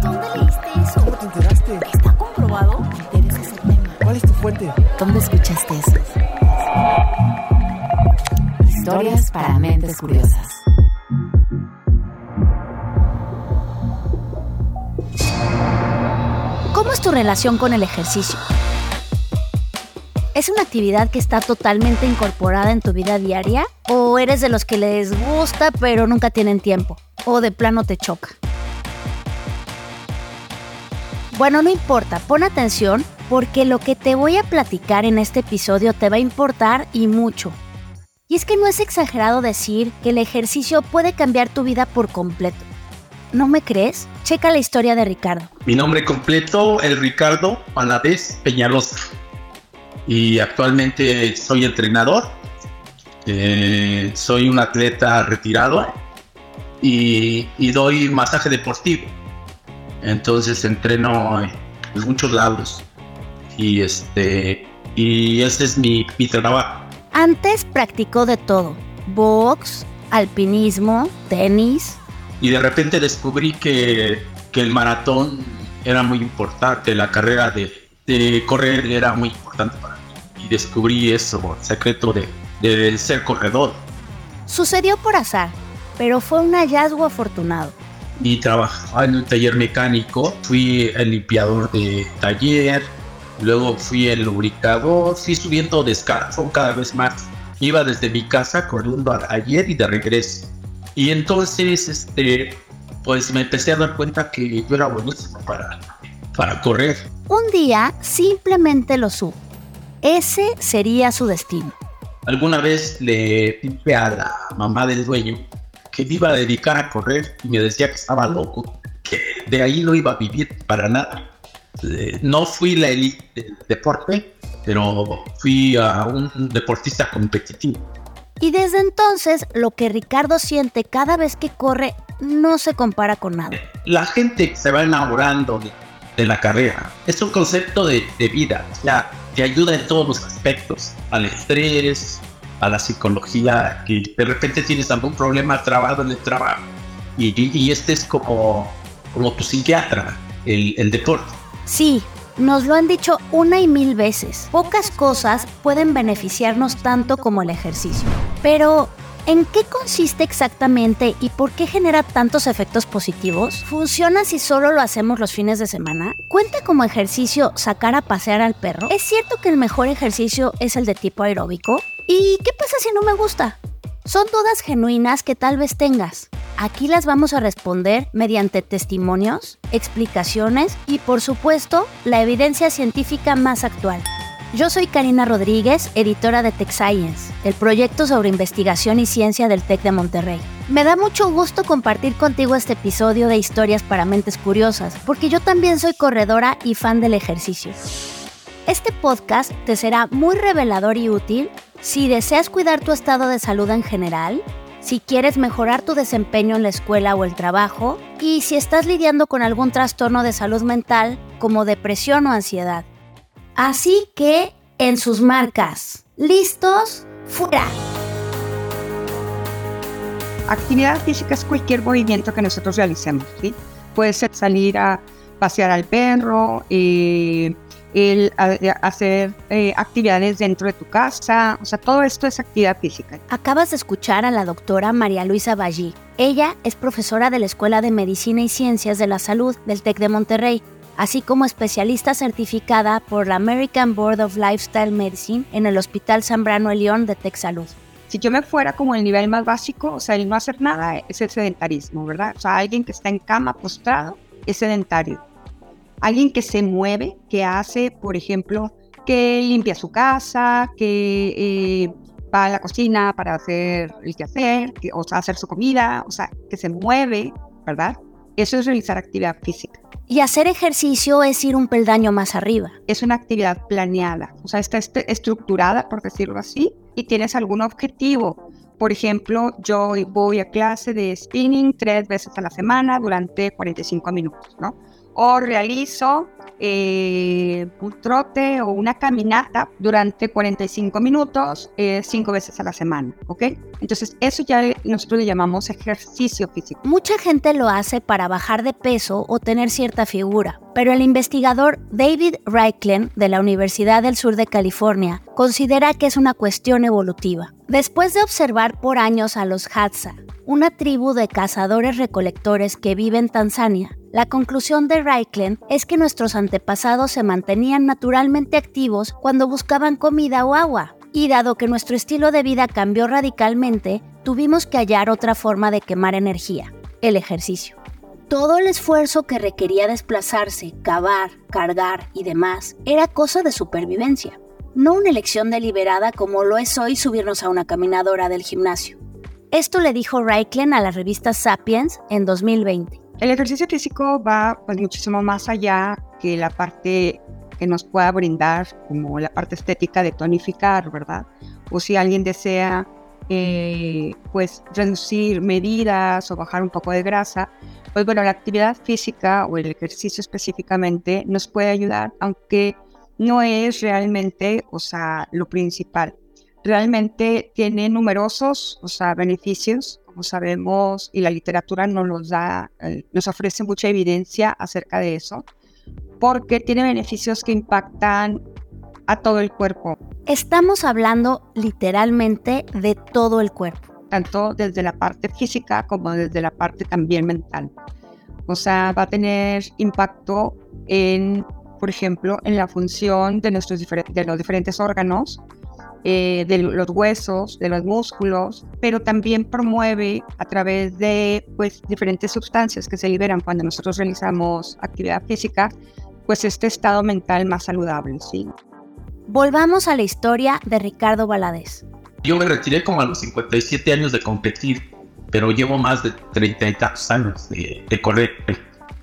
¿Dónde leíste eso? ¿Cómo te enteraste? ¿Está comprobado? Me interesa ese tema. ¿Cuál es tu fuente? ¿Dónde escuchaste eso? Historias para mentes curiosas. ¿Cómo es tu relación con el ejercicio? ¿Es una actividad que está totalmente incorporada en tu vida diaria? ¿O eres de los que les gusta pero nunca tienen tiempo? ¿O de plano te choca? Bueno, no importa, pon atención porque lo que te voy a platicar en este episodio te va a importar y mucho. Y es que no es exagerado decir que el ejercicio puede cambiar tu vida por completo. ¿No me crees? Checa la historia de Ricardo. Mi nombre completo es Ricardo Paladés Peñalosa y actualmente soy entrenador. Eh, soy un atleta retirado y, doy masaje deportivo. Entonces entreno en muchos lados y este y ese es mi, mi trabajo. Antes practicó de todo: box, alpinismo, tenis, y de repente descubrí que, que el maratón era muy importante, la carrera de, de, correr era muy importante para mí. Y descubrí eso, el secreto de, de ser corredor. Sucedió por azar, pero fue un hallazgo afortunado. Y trabajaba en un taller mecánico, fui el limpiador de taller, luego fui el lubricador, fui subiendo descanso cada vez más. Iba desde mi casa corriendo al taller y de regreso y entonces, este, pues me empecé a dar cuenta que yo era buenísimo para, para correr. Un día simplemente lo supo. Ese sería su destino. Alguna vez le dije a la mamá del dueño que me iba a dedicar a correr y me decía que estaba loco, que de ahí no iba a vivir para nada. Eh, no fui la élite del deporte, pero fui a un deportista competitivo. Y desde entonces lo que Ricardo siente cada vez que corre no se compara con nada. La gente se va enamorando de, de la carrera. Es un concepto de, de vida. Ya te ayuda en todos los aspectos. Al estrés, a la psicología, que de repente tienes algún problema trabado en el trabajo. Y, y, este es como, como tu psiquiatra, el, el deporte. Sí, nos lo han dicho una y mil veces. Pocas cosas pueden beneficiarnos tanto como el ejercicio. Pero, ¿en qué consiste exactamente y por qué genera tantos efectos positivos? ¿Funciona si solo lo hacemos los fines de semana? ¿Cuenta como ejercicio sacar a pasear al perro? ¿Es cierto que el mejor ejercicio es el de tipo aeróbico? ¿Y qué pasa si no me gusta? Son dudas genuinas que tal vez tengas. Aquí las vamos a responder mediante testimonios, explicaciones y por supuesto la evidencia científica más actual. Yo soy Karina Rodríguez, editora de Tech Science, el proyecto sobre investigación y ciencia del TEC de Monterrey. Me da mucho gusto compartir contigo este episodio de Historias para Mentes Curiosas, porque yo también soy corredora y fan del ejercicio. Este podcast te será muy revelador y útil si deseas cuidar tu estado de salud en general, si quieres mejorar tu desempeño en la escuela o el trabajo y si estás lidiando con algún trastorno de salud mental como depresión o ansiedad. Así que, en sus marcas, listos, fuera. Actividad física es cualquier movimiento que nosotros realicemos, ¿sí? Puede ser salir a pasear al perro, eh, el hacer eh, actividades dentro de tu casa, o sea, todo esto es actividad física. Acabas de escuchar a la doctora María Luisa Ballí. Ella es profesora de la Escuela de Medicina y Ciencias de la Salud del TEC de Monterrey, así como especialista certificada por la American Board of Lifestyle Medicine en el Hospital Zambrano León de TEC Salud. Si yo me fuera como el nivel más básico, o sea, el no hacer nada es el sedentarismo, ¿verdad? O sea, alguien que está en cama postrado es sedentario alguien que se mueve, que hace, por ejemplo, que limpia su casa, que eh, va a la cocina para hacer el quehacer, que, o sea, hacer su comida, o sea, que se mueve, ¿verdad? Eso es realizar actividad física. Y hacer ejercicio es ir un peldaño más arriba. Es una actividad planeada, o sea, está estructurada, por decirlo así, y tienes algún objetivo. Por ejemplo, yo voy a clase de spinning tres veces a la semana durante 45 minutos, ¿no? O realizo eh, un trote o una caminata durante 45 minutos, eh, cinco veces a la semana, ¿ok? Entonces eso ya nosotros le llamamos ejercicio físico. Mucha gente lo hace para bajar de peso o tener cierta figura, pero el investigador David Reichlen de la Universidad del Sur de California considera que es una cuestión evolutiva. Después de observar por años a los Hadza, una tribu de cazadores-recolectores que vive en Tanzania, la conclusión de Reichlen es que nuestros antepasados se mantenían naturalmente activos cuando buscaban comida o agua, y dado que nuestro estilo de vida cambió radicalmente, tuvimos que hallar otra forma de quemar energía, el ejercicio. Todo el esfuerzo que requería desplazarse, cavar, cargar y demás era cosa de supervivencia, no una elección deliberada como lo es hoy subirnos a una caminadora del gimnasio. Esto le dijo Reichlen a la revista Sapiens en 2020. El ejercicio físico va pues, muchísimo más allá que la parte que nos pueda brindar como la parte estética de tonificar, ¿verdad? O si alguien desea eh, pues reducir medidas o bajar un poco de grasa, pues bueno, la actividad física o el ejercicio específicamente nos puede ayudar, aunque no es realmente, o sea, lo principal. Realmente tiene numerosos, o sea, beneficios sabemos, y la literatura nos los da, eh, nos ofrece mucha evidencia acerca de eso, porque tiene beneficios que impactan a todo el cuerpo. Estamos hablando literalmente de todo el cuerpo. Tanto desde la parte física como desde la parte también mental. O sea, va a tener impacto en, por ejemplo, en la función de, nuestros de los diferentes órganos, eh, de los huesos, de los músculos, pero también promueve a través de pues, diferentes sustancias que se liberan cuando nosotros realizamos actividad física, pues este estado mental más saludable. ¿sí? Volvamos a la historia de Ricardo Valadez. Yo me retiré como a los 57 años de competir, pero llevo más de 30 y tantos años de, de correr.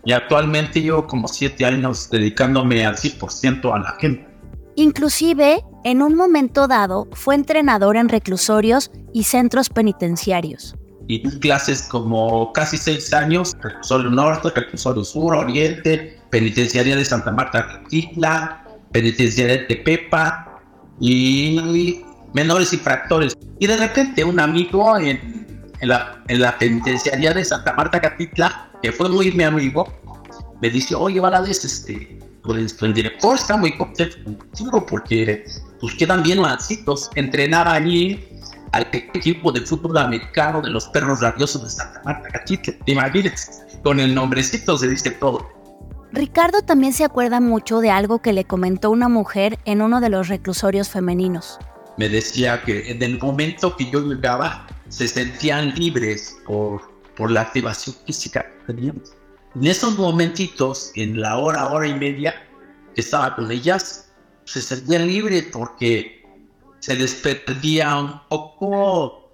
Y actualmente llevo como 7 años dedicándome al 100% a la gente. Inclusive, en un momento dado, fue entrenador en reclusorios y centros penitenciarios. Y clases como casi seis años, reclusorio norte, reclusorio sur, oriente, penitenciaria de Santa Marta, Isla, penitenciaria de Pepa y menores infractores. Y de repente un amigo en, la, en la, penitenciaria de Santa Marta, Catitla, que fue muy mi amigo, me dice, oye, Valadez, este, pues el director está muy contento porque pues quedan bien mancitos. Entrenar allí al equipo de fútbol americano de los perros rabiosos de Santa Marta, imaginas, con el nombrecito se dice todo. Ricardo también se acuerda mucho de algo que le comentó una mujer en uno de los reclusorios femeninos. Me decía que en el momento que yo llegaba se sentían libres por, por la activación física que teníamos. En esos momentitos, en la hora, hora y media que estaba con ellas, se sentían libres porque se les perdía un poco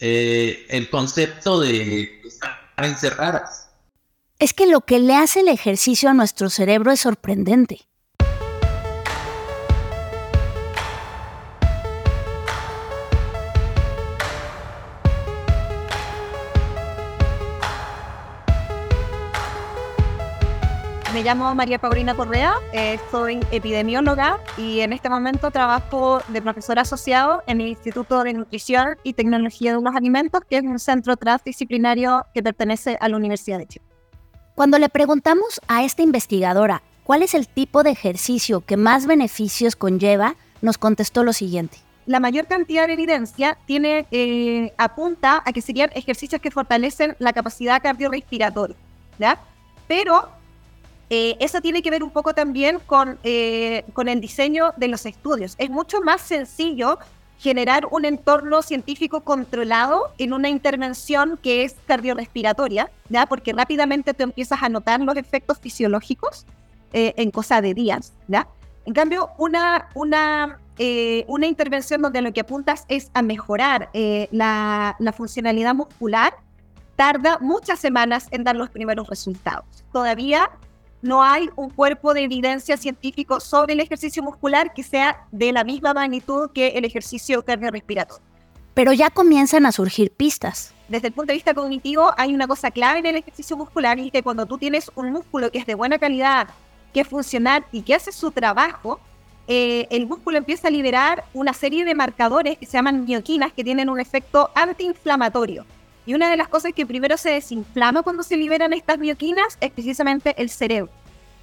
eh, el concepto de estar encerradas. Es que lo que le hace el ejercicio a nuestro cerebro es sorprendente. Me llamo María Paulina Correa, eh, soy epidemióloga y en este momento trabajo de profesor asociado en el Instituto de Nutrición y Tecnología de los Alimentos, que es un centro transdisciplinario que pertenece a la Universidad de Chile. Cuando le preguntamos a esta investigadora cuál es el tipo de ejercicio que más beneficios conlleva, nos contestó lo siguiente. La mayor cantidad de evidencia tiene, eh, apunta a que serían ejercicios que fortalecen la capacidad cardiorrespiratoria, ¿ya? Pero eh, eso tiene que ver un poco también con, eh, con el diseño de los estudios. Es mucho más sencillo generar un entorno científico controlado en una intervención que es cardiorrespiratoria, ¿ya? porque rápidamente tú empiezas a notar los efectos fisiológicos eh, en cosa de días. En cambio, una, una, una intervención donde lo que apuntas es a mejorar la, la funcionalidad muscular, tarda muchas semanas en dar los primeros resultados. Todavía no hay un cuerpo de evidencia científico sobre el ejercicio muscular que sea de la misma magnitud que el ejercicio cardiorrespiratorio. Pero ya comienzan a surgir pistas. desde el punto de vista cognitivo hay una cosa clave en el ejercicio muscular y que cuando tú tienes un músculo que es de buena calidad, que es funcional y que hace su trabajo, eh, el músculo empieza a liberar una serie de marcadores que se llaman mioquinas que tienen un efecto antiinflamatorio. Y una de las cosas que primero se desinflama cuando se liberan estas mioquinas es precisamente el cerebro.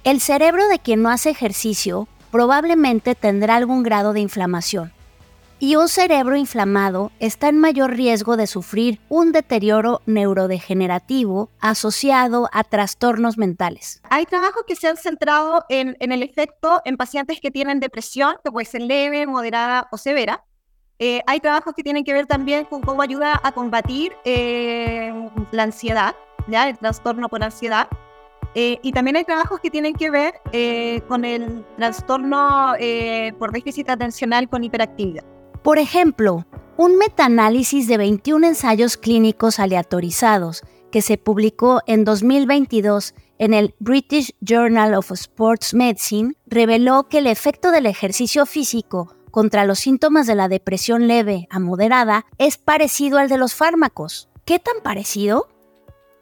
El cerebro de quien no hace ejercicio probablemente tendrá algún grado de inflamación y un cerebro inflamado está en mayor riesgo de sufrir un deterioro neurodegenerativo asociado a trastornos mentales. Hay trabajos que se han centrado en, el efecto en pacientes que tienen depresión, que puede ser leve, moderada o severa. Eh, hay trabajos que tienen que ver también con cómo ayuda a combatir eh, la ansiedad, ¿ya? el trastorno por ansiedad. Eh, y también hay trabajos que tienen que ver con el trastorno por déficit atencional con hiperactividad. Por ejemplo, un metaanálisis de 21 ensayos clínicos aleatorizados que se publicó en 2022 en el British Journal of Sports Medicine reveló que el efecto del ejercicio físico contra los síntomas de la depresión leve a moderada es parecido al de los fármacos. ¿Qué tan parecido?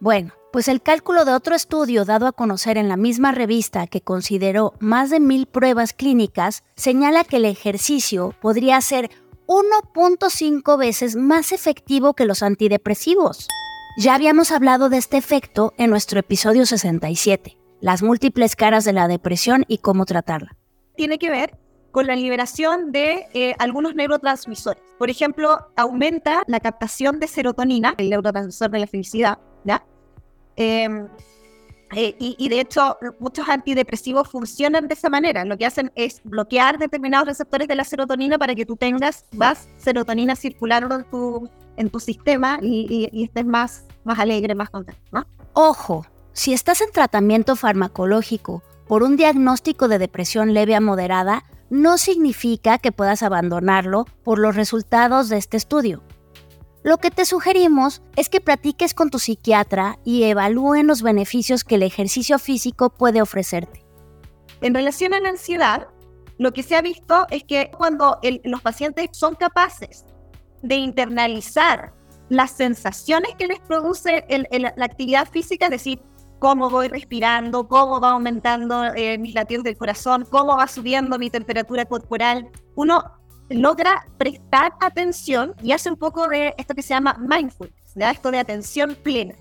Bueno, pues el cálculo de otro estudio dado a conocer en la misma revista que consideró más de mil pruebas clínicas señala que el ejercicio podría ser 1.5 veces más efectivo que los antidepresivos. Ya habíamos hablado de este efecto en nuestro episodio 67, las múltiples caras de la depresión y cómo tratarla. Tiene que ver con la liberación de eh, algunos neurotransmisores. Por ejemplo, aumenta la captación de serotonina, el neurotransmisor de la felicidad, ¿ya? Em, eh, y, de hecho, muchos antidepresivos funcionan de esa manera. Lo que hacen es bloquear determinados receptores de la serotonina para que tú tengas más serotonina circulando en tu, en tu sistema y, estés más, más alegre, más contento. Ojo, si estás en tratamiento farmacológico por un diagnóstico de depresión leve a moderada, no significa que puedas abandonarlo por los resultados de este estudio. Lo que te sugerimos es que practiques con tu psiquiatra y evalúen los beneficios que el ejercicio físico puede ofrecerte. En relación a la ansiedad, lo que se ha visto es que cuando los pacientes son capaces de internalizar las sensaciones que les produce la actividad física, es decir, cómo voy respirando, cómo va aumentando eh, mis latidos del corazón, cómo va subiendo mi temperatura corporal, uno logra prestar atención y hace un poco de esto que se llama mindfulness, de esto de atención plena.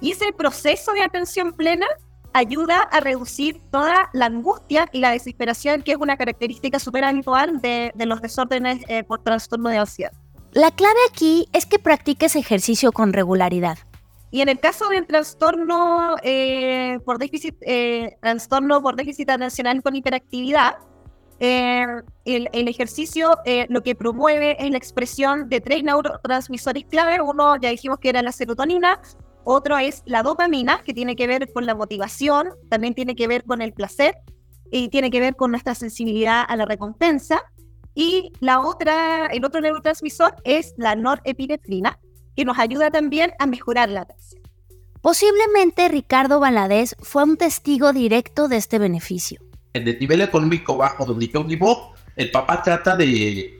Y ese proceso de atención plena ayuda a reducir toda la angustia y la desesperación, que es una característica súper habitual de, los desórdenes eh, por trastorno de ansiedad. La clave aquí es que practiques ejercicio con regularidad. Y en el caso del trastorno eh, por déficit, eh, trastorno por déficit atencional con hiperactividad, eh, el, ejercicio eh, lo que promueve es la expresión de tres neurotransmisores clave. Uno ya dijimos que era la serotonina, otro es la dopamina, que tiene que ver con la motivación, también tiene que ver con el placer y tiene que ver con nuestra sensibilidad a la recompensa. Y la otra, el otro neurotransmisor es la norepinefrina, que nos ayuda también a mejorar la atención. Posiblemente Ricardo Valadez fue un testigo directo de este beneficio en el nivel económico bajo donde yo vivo, el papá trata de,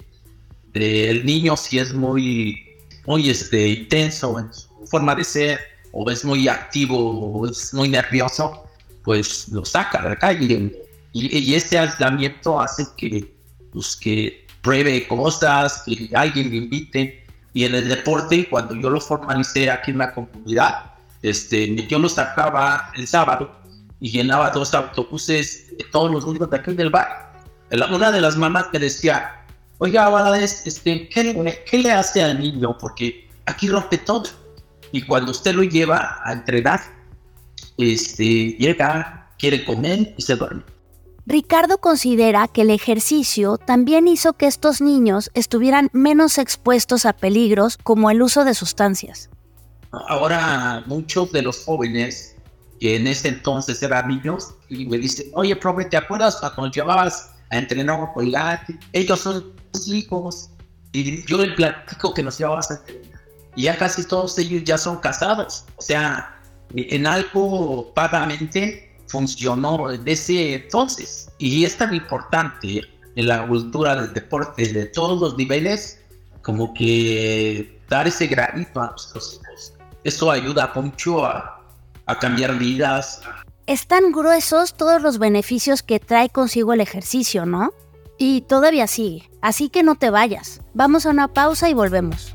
el niño si es muy, muy este, intenso en su forma de ser, o es muy activo, o es muy nervioso, pues lo saca de la calle. Y, y este aislamiento hace que, pues, que pruebe cosas, que alguien le invite. Y en el deporte, cuando yo lo formalicé aquí en la comunidad, este, yo lo sacaba el sábado y llenaba dos autobuses de todos los niños de aquí del bar. Una de las mamás me decía, oiga, este, ¿qué, ¿qué le hace al niño? Porque aquí rompe todo. Y cuando usted lo lleva a entrenar, este, llega, quiere comer y se duerme. Ricardo considera que el ejercicio también hizo que estos niños estuvieran menos expuestos a peligros como el uso de sustancias. Ahora muchos de los jóvenes que en ese entonces eran niños, y me dice, oye, profe, ¿te acuerdas cuando llevabas a entrenar a bailar? Ellos son hijos. Y yo le platico que nos llevabas a entrenar. Y ya casi todos ellos ya son casados. O sea, en algo vagamente funcionó desde entonces. Y es tan importante en la cultura del deporte de todos los niveles, como que dar ese granito a nuestros hijos. Eso ayuda mucho a, a cambiar vidas. Están gruesos todos los beneficios que trae consigo el ejercicio, ¿no? Y todavía sigue, así que no te vayas. Vamos a una pausa y volvemos.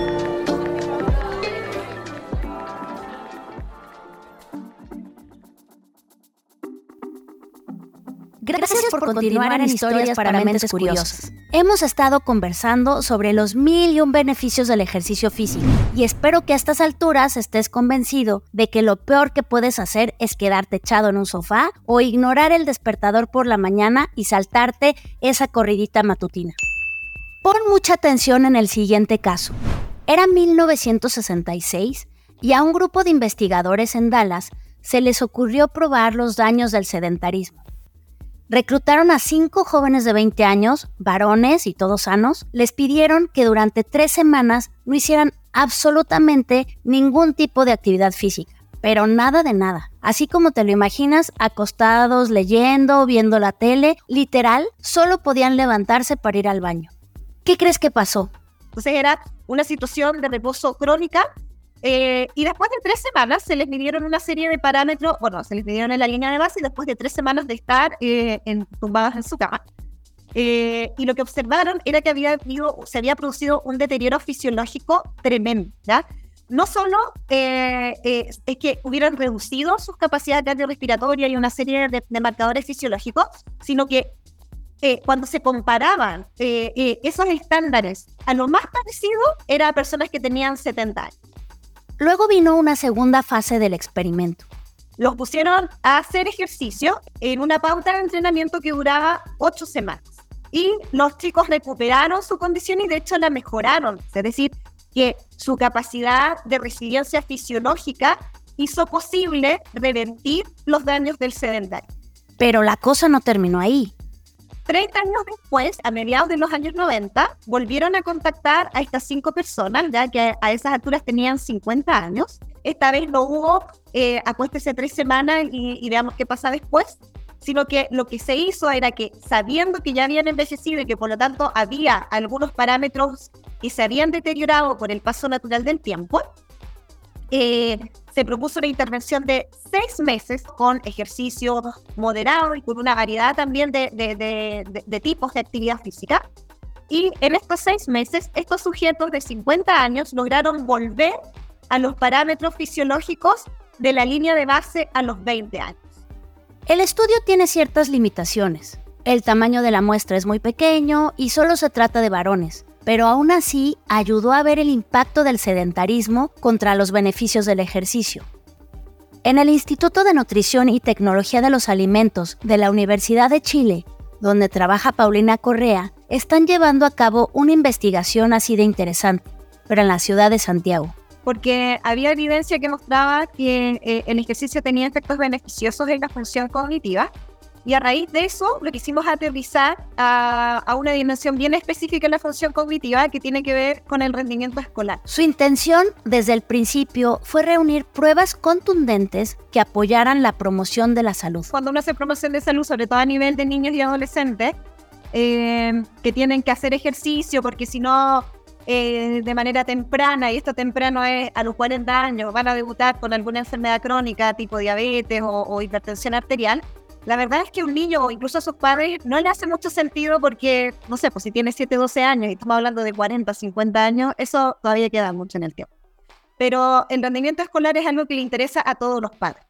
Gracias por continuar en Historias para Mentes Curiosas. Hemos estado conversando sobre los mil y un beneficios del ejercicio físico y espero que a estas alturas estés convencido de que lo peor que puedes hacer es quedarte echado en un sofá o ignorar el despertador por la mañana y saltarte esa corridita matutina. Pon mucha atención en el siguiente caso. Era 1966 y a un grupo de investigadores en Dallas se les ocurrió probar los daños del sedentarismo reclutaron a cinco jóvenes de 20 años, varones y todos sanos, les pidieron que durante tres semanas no hicieran absolutamente ningún tipo de actividad física, pero nada de nada. Así como te lo imaginas, acostados, leyendo, viendo la tele, literal, solo podían levantarse para ir al baño. ¿Qué crees que pasó? Entonces era una situación de reposo crónica eh, y después de tres semanas se les midieron una serie de parámetros, bueno, se les midieron en la línea de base y después de tres semanas de estar eh, en, tumbadas en su cama. Eh, y lo que observaron era que había habido, se había producido un deterioro fisiológico tremendo, ¿ya? No solo es que hubieran reducido sus capacidades cardiorrespiratorias y una serie de, de marcadores fisiológicos, sino que cuando se comparaban esos estándares a lo más parecido, eran personas que tenían 70 años. Luego vino una segunda fase del experimento. Los pusieron a hacer ejercicio en una pauta de entrenamiento que duraba ocho semanas. Y los chicos recuperaron su condición y de hecho la mejoraron. Es decir, que su capacidad de resiliencia fisiológica hizo posible revertir los daños del sedentario. Pero la cosa no terminó ahí. 30 años después, a mediados de los años 90, volvieron a contactar a estas cinco personas, ya que a esas alturas tenían 50 años. Esta vez no hubo eh, acuéstese tres semanas y, y veamos qué pasa después, sino que lo que se hizo era que, sabiendo que ya habían envejecido y que por lo tanto había algunos parámetros que se habían deteriorado por el paso natural del tiempo, eh, se propuso una intervención de seis meses con ejercicio moderado y con una variedad también de, de, tipos de actividad física. Y en estos seis meses, estos sujetos de 50 años lograron volver a los parámetros fisiológicos de la línea de base a los 20 años. El estudio tiene ciertas limitaciones. El tamaño de la muestra es muy pequeño y solo se trata de varones, pero aún así ayudó a ver el impacto del sedentarismo contra los beneficios del ejercicio. En el Instituto de Nutrición y Tecnología de los Alimentos de la Universidad de Chile, donde trabaja Paulina Correa, están llevando a cabo una investigación así de interesante, pero en la ciudad de Santiago. Porque había evidencia que mostraba que eh, el ejercicio tenía efectos beneficiosos en la función cognitiva y a raíz de eso, lo quisimos aterrizar a, a, una dimensión bien específica en la función cognitiva que tiene que ver con el rendimiento escolar. Su intención desde el principio fue reunir pruebas contundentes que apoyaran la promoción de la salud. Cuando uno hace promoción de salud, sobre todo a nivel de niños y adolescentes, eh, que tienen que hacer ejercicio porque si no eh, de manera temprana, y esto temprano es a los 40 años, van a debutar con alguna enfermedad crónica tipo diabetes o, o hipertensión arterial, la verdad es que un niño o incluso a sus padres no le hace mucho sentido porque, no sé, pues si tiene 7, 12 años y estamos hablando de 40, 50 años, eso todavía queda mucho en el tiempo. Pero el rendimiento escolar es algo que le interesa a todos los padres.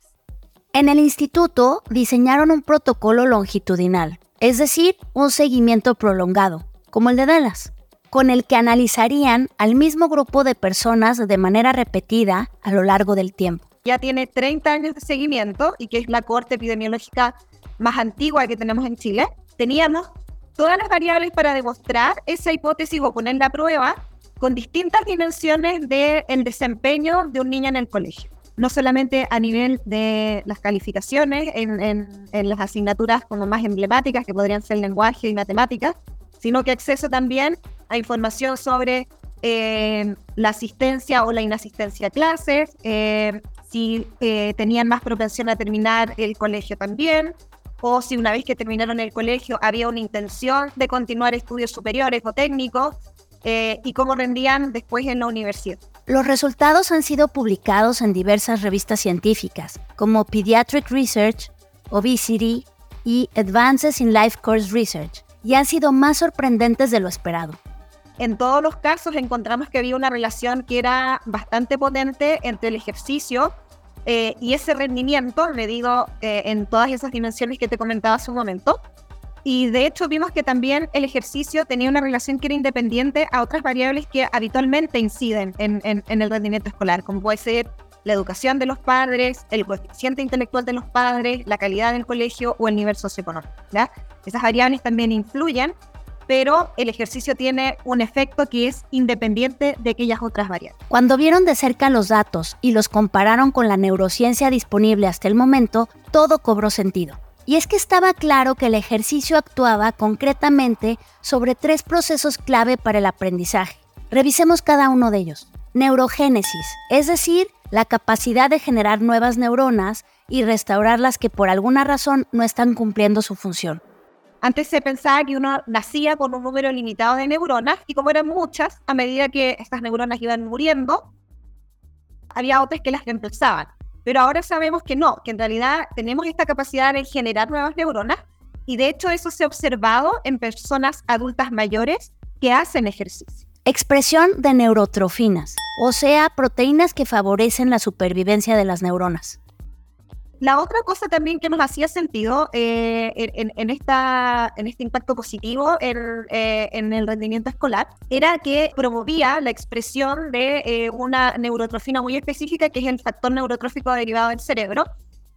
En el instituto diseñaron un protocolo longitudinal, es decir, un seguimiento prolongado, como el de Dallas, con el que analizarían al mismo grupo de personas de manera repetida a lo largo del tiempo ya tiene 30 años de seguimiento y que es la corte epidemiológica más antigua que tenemos en Chile, teníamos todas las variables para demostrar esa hipótesis o poner la prueba con distintas dimensiones del desempeño de un niño en el colegio. No solamente a nivel de las calificaciones en, en, las asignaturas como más emblemáticas, que podrían ser lenguaje y matemáticas, sino que acceso también a información sobre eh, la asistencia o la inasistencia a clases, eh, si eh, tenían más propensión a terminar el colegio también, o si una vez que terminaron el colegio había una intención de continuar estudios superiores o técnicos, y cómo rendían después en la universidad. Los resultados han sido publicados en diversas revistas científicas, como Pediatric Research, Obesity y Advances in Life Course Research, y han sido más sorprendentes de lo esperado. En todos los casos encontramos que había una relación que era bastante potente entre el ejercicio eh, y ese rendimiento medido eh, en todas esas dimensiones que te comentaba hace un momento. Y de hecho vimos que también el ejercicio tenía una relación que era independiente a otras variables que habitualmente inciden en, en el rendimiento escolar, como puede ser la educación de los padres, el coeficiente intelectual de los padres, la calidad del colegio o el nivel socioeconómico. ¿ya? Esas variables también influyen, pero el ejercicio tiene un efecto que es independiente de aquellas otras variables. Cuando vieron de cerca los datos y los compararon con la neurociencia disponible hasta el momento, todo cobró sentido. Y es que estaba claro que el ejercicio actuaba concretamente sobre tres procesos clave para el aprendizaje. Revisemos cada uno de ellos. Neurogénesis, es decir, la capacidad de generar nuevas neuronas y restaurar las que por alguna razón no están cumpliendo su función. Antes se pensaba que uno nacía con un número limitado de neuronas y como eran muchas, a medida que estas neuronas iban muriendo, había otras que las reemplazaban. Pero ahora sabemos que no, que en realidad tenemos esta capacidad de generar nuevas neuronas y de hecho eso se ha observado en personas adultas mayores que hacen ejercicio. Expresión de neurotrofinas, o sea, proteínas que favorecen la supervivencia de las neuronas. La otra cosa también que nos hacía sentido eh, en, esta, en este impacto positivo eh, en, el rendimiento escolar era que promovía la expresión de eh, una neurotrofina muy específica, que es el factor neurotrófico derivado del cerebro,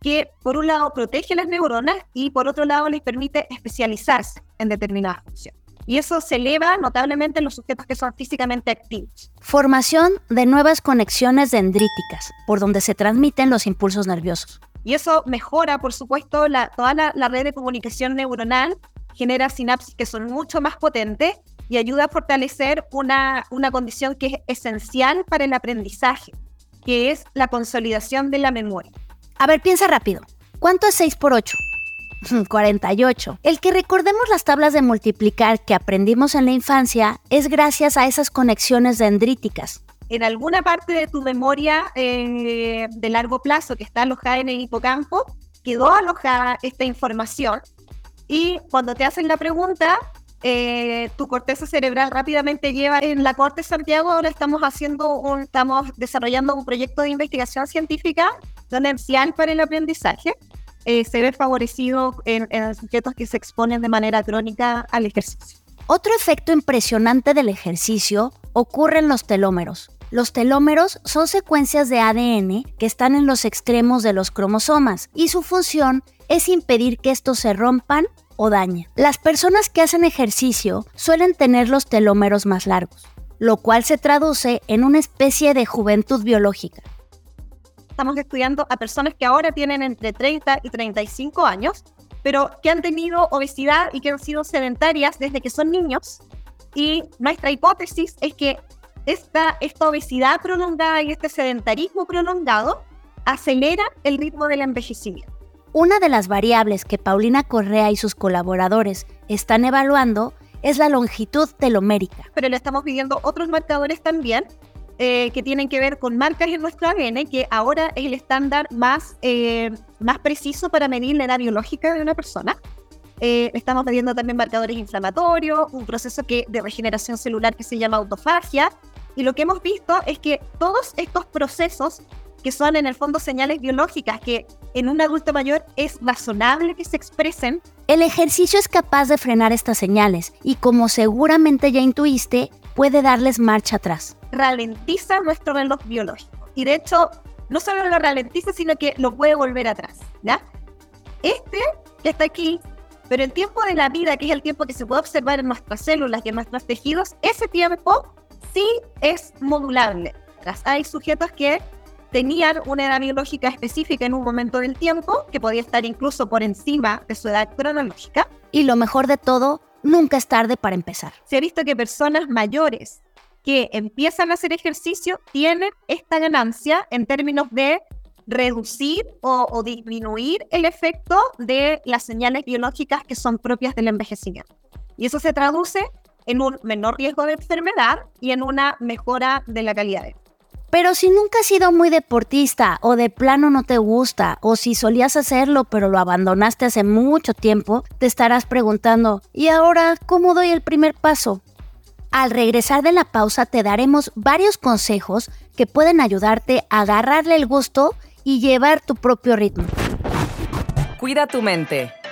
que por un lado protege las neuronas y por otro lado les permite especializarse en determinadas funciones y eso se eleva notablemente en los sujetos que son físicamente activos. Formación de nuevas conexiones dendríticas, por donde se transmiten los impulsos nerviosos. Y eso mejora, por supuesto, la, toda la, red de comunicación neuronal, genera sinapsis que son mucho más potentes y ayuda a fortalecer una, una condición que es esencial para el aprendizaje, que es la consolidación de la memoria. A ver, piensa rápido. ¿Cuánto es 6 por 8? 48. El que recordemos las tablas de multiplicar que aprendimos en la infancia es gracias a esas conexiones dendríticas. En alguna parte de tu memoria eh, de largo plazo que está alojada en el hipocampo, quedó alojada esta información y cuando te hacen la pregunta, eh, tu corteza cerebral rápidamente lleva en la Corte Santiago. Ahora estamos haciendo un, estamos desarrollando un proyecto de investigación científica donde es para el aprendizaje eh, se ve favorecido en, en sujetos que se exponen de manera crónica al ejercicio. Otro efecto impresionante del ejercicio ocurre en los telómeros. Los telómeros son secuencias de ADN que están en los extremos de los cromosomas y su función es impedir que estos se rompan o dañen. Las personas que hacen ejercicio suelen tener los telómeros más largos, lo cual se traduce en una especie de juventud biológica estamos estudiando a personas que ahora tienen entre 30 y 35 años, pero que han tenido obesidad y que han sido sedentarias desde que son niños. Y nuestra hipótesis es que esta, esta obesidad prolongada y este sedentarismo prolongado acelera el ritmo del envejecimiento. Una de las variables que Paulina Correa y sus colaboradores están evaluando es la longitud telomérica. Pero le estamos pidiendo otros marcadores también eh, que tienen que ver con marcas en nuestro ADN, que ahora es el estándar más, eh, más preciso para medir la edad biológica de una persona. Eh, estamos midiendo también marcadores inflamatorios, un proceso que, de regeneración celular que se llama autofagia. Y lo que hemos visto es que todos estos procesos, que son en el fondo señales biológicas que en un adulto mayor es razonable que se expresen, el ejercicio es capaz de frenar estas señales y como seguramente ya intuiste, puede darles marcha atrás. Ralentiza nuestro reloj biológico. Y de hecho, no solo lo ralentiza, sino que lo puede volver atrás. ¿ya? Este está aquí, pero el tiempo de la vida, que es el tiempo que se puede observar en nuestras células y en nuestros tejidos, ese tiempo sí es modulable. Hay sujetos que tenían una edad biológica específica en un momento del tiempo, que podía estar incluso por encima de su edad cronológica. Y lo mejor de todo, nunca es tarde para empezar. Se ha visto que personas mayores que empiezan a hacer ejercicio tienen esta ganancia en términos de reducir o, disminuir el efecto de las señales biológicas que son propias del envejecimiento. Y eso se traduce en un menor riesgo de enfermedad y en una mejora de la calidad de vida. Pero si nunca has sido muy deportista o de plano no te gusta o si solías hacerlo pero lo abandonaste hace mucho tiempo, te estarás preguntando, ¿y ahora cómo doy el primer paso? Al regresar de la pausa te daremos varios consejos que pueden ayudarte a agarrarle el gusto y llevar tu propio ritmo. Cuida tu mente.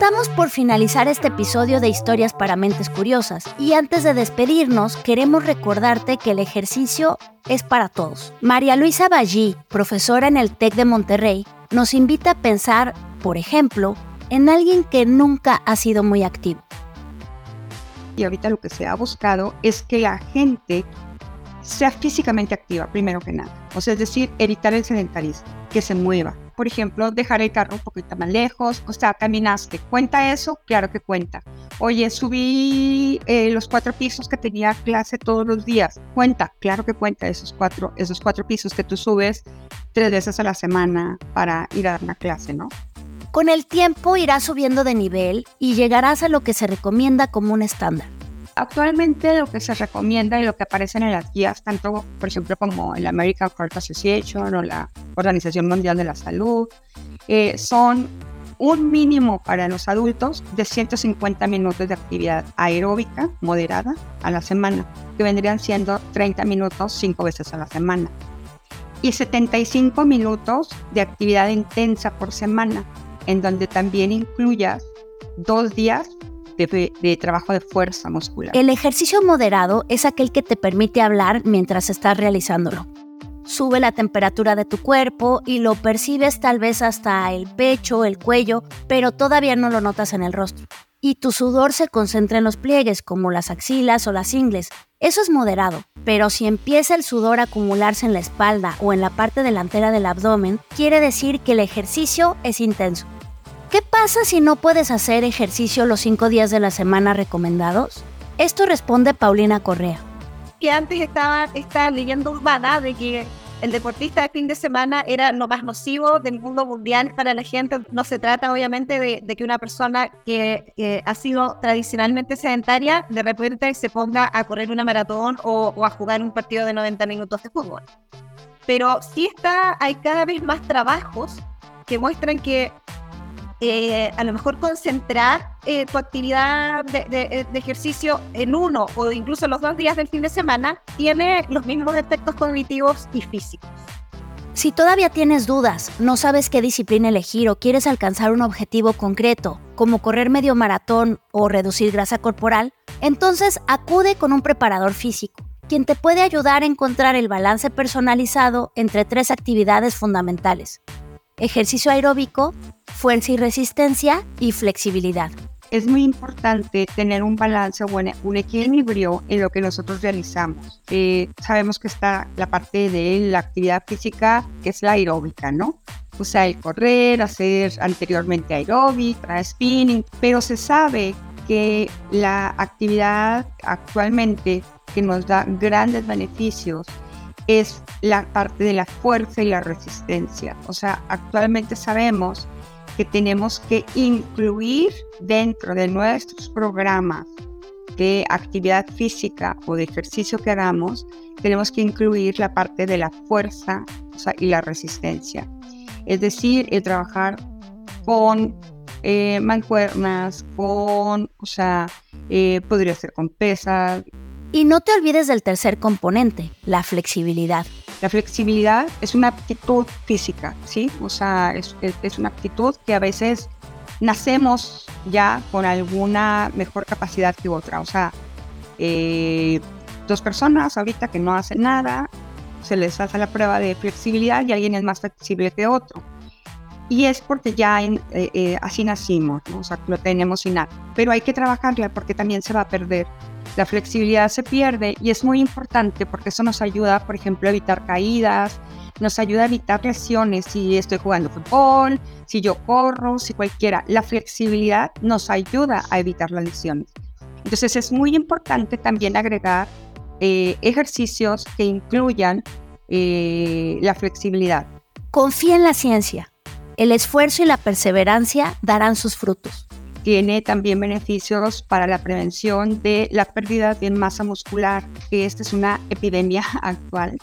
Estamos por finalizar este episodio de Historias para Mentes Curiosas y antes de despedirnos queremos recordarte que el ejercicio es para todos. María Luisa Ballí, profesora en el TEC de Monterrey, nos invita a pensar, por ejemplo, en alguien que nunca ha sido muy activo. Y ahorita lo que se ha buscado es que la gente sea físicamente activa, primero que nada. O sea, es decir, evitar el sedentarismo, que se mueva, por ejemplo, dejar el carro un poquito más lejos, o sea, caminaste. ¿Cuenta eso? Claro que cuenta. Oye, subí eh, los cuatro pisos que tenía clase todos los días. ¿Cuenta? Claro que cuenta esos cuatro, esos cuatro pisos que tú subes tres veces a la semana para ir a dar una clase, ¿no? Con el tiempo irás subiendo de nivel y llegarás a lo que se recomienda como un estándar. Actualmente lo que se recomienda y lo que aparece en las guías, tanto por ejemplo como en la American Heart Association o la Organización Mundial de la Salud, eh, son un mínimo para los adultos de 150 minutos de actividad aeróbica moderada a la semana, que vendrían siendo 30 minutos cinco veces a la semana, y 75 minutos de actividad intensa por semana, en donde también incluyas dos días de, trabajo de fuerza muscular. El ejercicio moderado es aquel que te permite hablar mientras estás realizándolo. Sube la temperatura de tu cuerpo y lo percibes tal vez hasta el pecho, el cuello, pero todavía no lo notas en el rostro. Y tu sudor se concentra en los pliegues, como las axilas o las ingles. Eso es moderado, pero si empieza el sudor a acumularse en la espalda o en la parte delantera del abdomen, quiere decir que el ejercicio es intenso. ¿Qué pasa si no puedes hacer ejercicio los cinco días de la semana recomendados? Esto responde Paulina Correa. Que antes estaba esta leyenda urbana de que el deportista de fin de semana era lo más nocivo del mundo mundial para la gente. No se trata obviamente de, que una persona que, ha sido tradicionalmente sedentaria de repente se ponga a correr una maratón o, o, a jugar un partido de 90 minutos de fútbol. Pero sí está, hay cada vez más trabajos que muestran que eh, a lo mejor concentrar eh, tu actividad de, ejercicio en uno o incluso los dos días del fin de semana tiene los mismos efectos cognitivos y físicos. Si todavía tienes dudas, no sabes qué disciplina elegir o quieres alcanzar un objetivo concreto, como correr medio maratón o reducir grasa corporal, entonces acude con un preparador físico, quien te puede ayudar a encontrar el balance personalizado entre tres actividades fundamentales. Ejercicio aeróbico, fuerza y resistencia y flexibilidad. Es muy importante tener un balance o un equilibrio en lo que nosotros realizamos. Eh, sabemos que está la parte de la actividad física, que es la aeróbica, ¿no? O sea, el correr, hacer anteriormente aeróbica, spinning, pero se sabe que la actividad actualmente que nos da grandes beneficios es la parte de la fuerza y la resistencia. O sea, actualmente sabemos que tenemos que incluir dentro de nuestros programas de actividad física o de ejercicio que hagamos, tenemos que incluir la parte de la fuerza y la resistencia. Es decir, el trabajar con eh, mancuernas, con, o sea, eh, podría ser con pesas. Y no te olvides del tercer componente, la flexibilidad. La flexibilidad es una aptitud física, ¿sí? O sea, es, una aptitud que a veces nacemos ya con alguna mejor capacidad que otra. O sea, eh, dos personas ahorita que no hacen nada, se les hace la prueba de flexibilidad y alguien es más flexible que otro. Y es porque ya eh, eh, así nacimos, o sea, lo tenemos innato. Pero hay que trabajarla porque también se va a perder. La flexibilidad se pierde y es muy importante porque eso nos ayuda, por ejemplo, a evitar caídas, nos ayuda a evitar lesiones si estoy jugando fútbol, si yo corro, si cualquiera. La flexibilidad nos ayuda a evitar las lesiones. Entonces es muy importante también agregar eh, ejercicios que incluyan eh, la flexibilidad. Confía en la ciencia. El esfuerzo y la perseverancia darán sus frutos. Tiene también beneficios para la prevención de la pérdida de masa muscular, que esta es una epidemia actual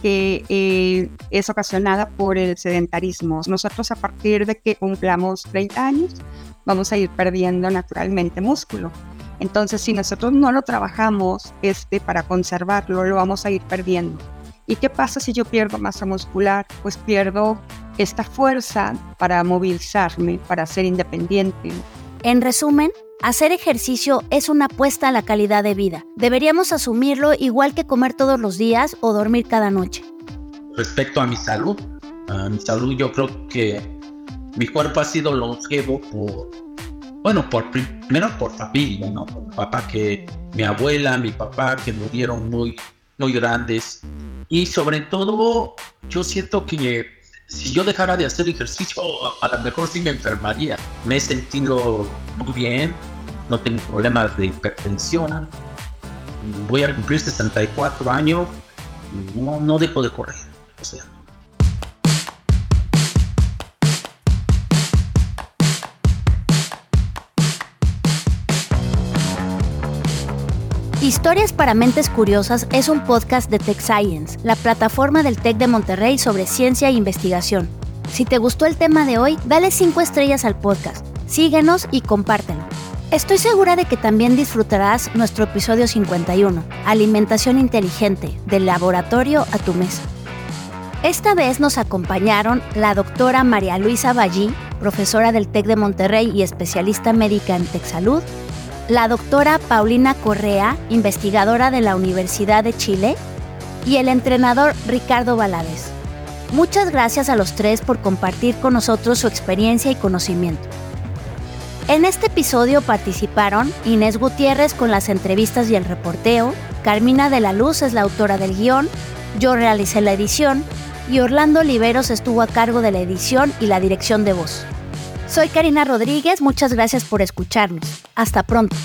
que eh, es ocasionada por el sedentarismo. Nosotros a partir de que cumplamos 30 años vamos a ir perdiendo naturalmente músculo. Entonces, si nosotros no lo trabajamos este, para conservarlo, lo vamos a ir perdiendo. ¿Y qué pasa si yo pierdo masa muscular? Pues pierdo esta fuerza para movilizarme, para ser independiente. En resumen, hacer ejercicio es una apuesta a la calidad de vida. Deberíamos asumirlo igual que comer todos los días o dormir cada noche. Respecto a mi salud, a mi salud yo creo que mi cuerpo ha sido longevo por bueno, por, primero por familia, ¿no? Por mi papá que, mi abuela, mi papá que murieron muy, muy grandes. Y sobre todo, yo siento que si yo dejara de hacer ejercicio, a lo mejor sí me enfermaría. Me he sentido muy bien, no tengo problemas de hipertensión. Voy a cumplir 64 años, no, no dejo de correr. O sea, Historias para Mentes Curiosas es un podcast de Tech Science, la plataforma del TEC de Monterrey sobre ciencia e investigación. Si te gustó el tema de hoy, dale 5 estrellas al podcast, síguenos y compártelo. Estoy segura de que también disfrutarás nuestro episodio 51, Alimentación Inteligente, del laboratorio a tu mesa. Esta vez nos acompañaron la doctora María Luisa Ballí, profesora del TEC de Monterrey y especialista médica en TechSalud, la doctora Paulina Correa, investigadora de la Universidad de Chile, y el entrenador Ricardo Valadez. Muchas gracias a los tres por compartir con nosotros su experiencia y conocimiento. En este episodio participaron Inés Gutiérrez con las entrevistas y el reporteo, Carmina de la Luz es la autora del guion, yo realicé la edición y Orlando Oliveros estuvo a cargo de la edición y la dirección de voz. Soy Karina Rodríguez, muchas gracias por escucharnos. Hasta pronto.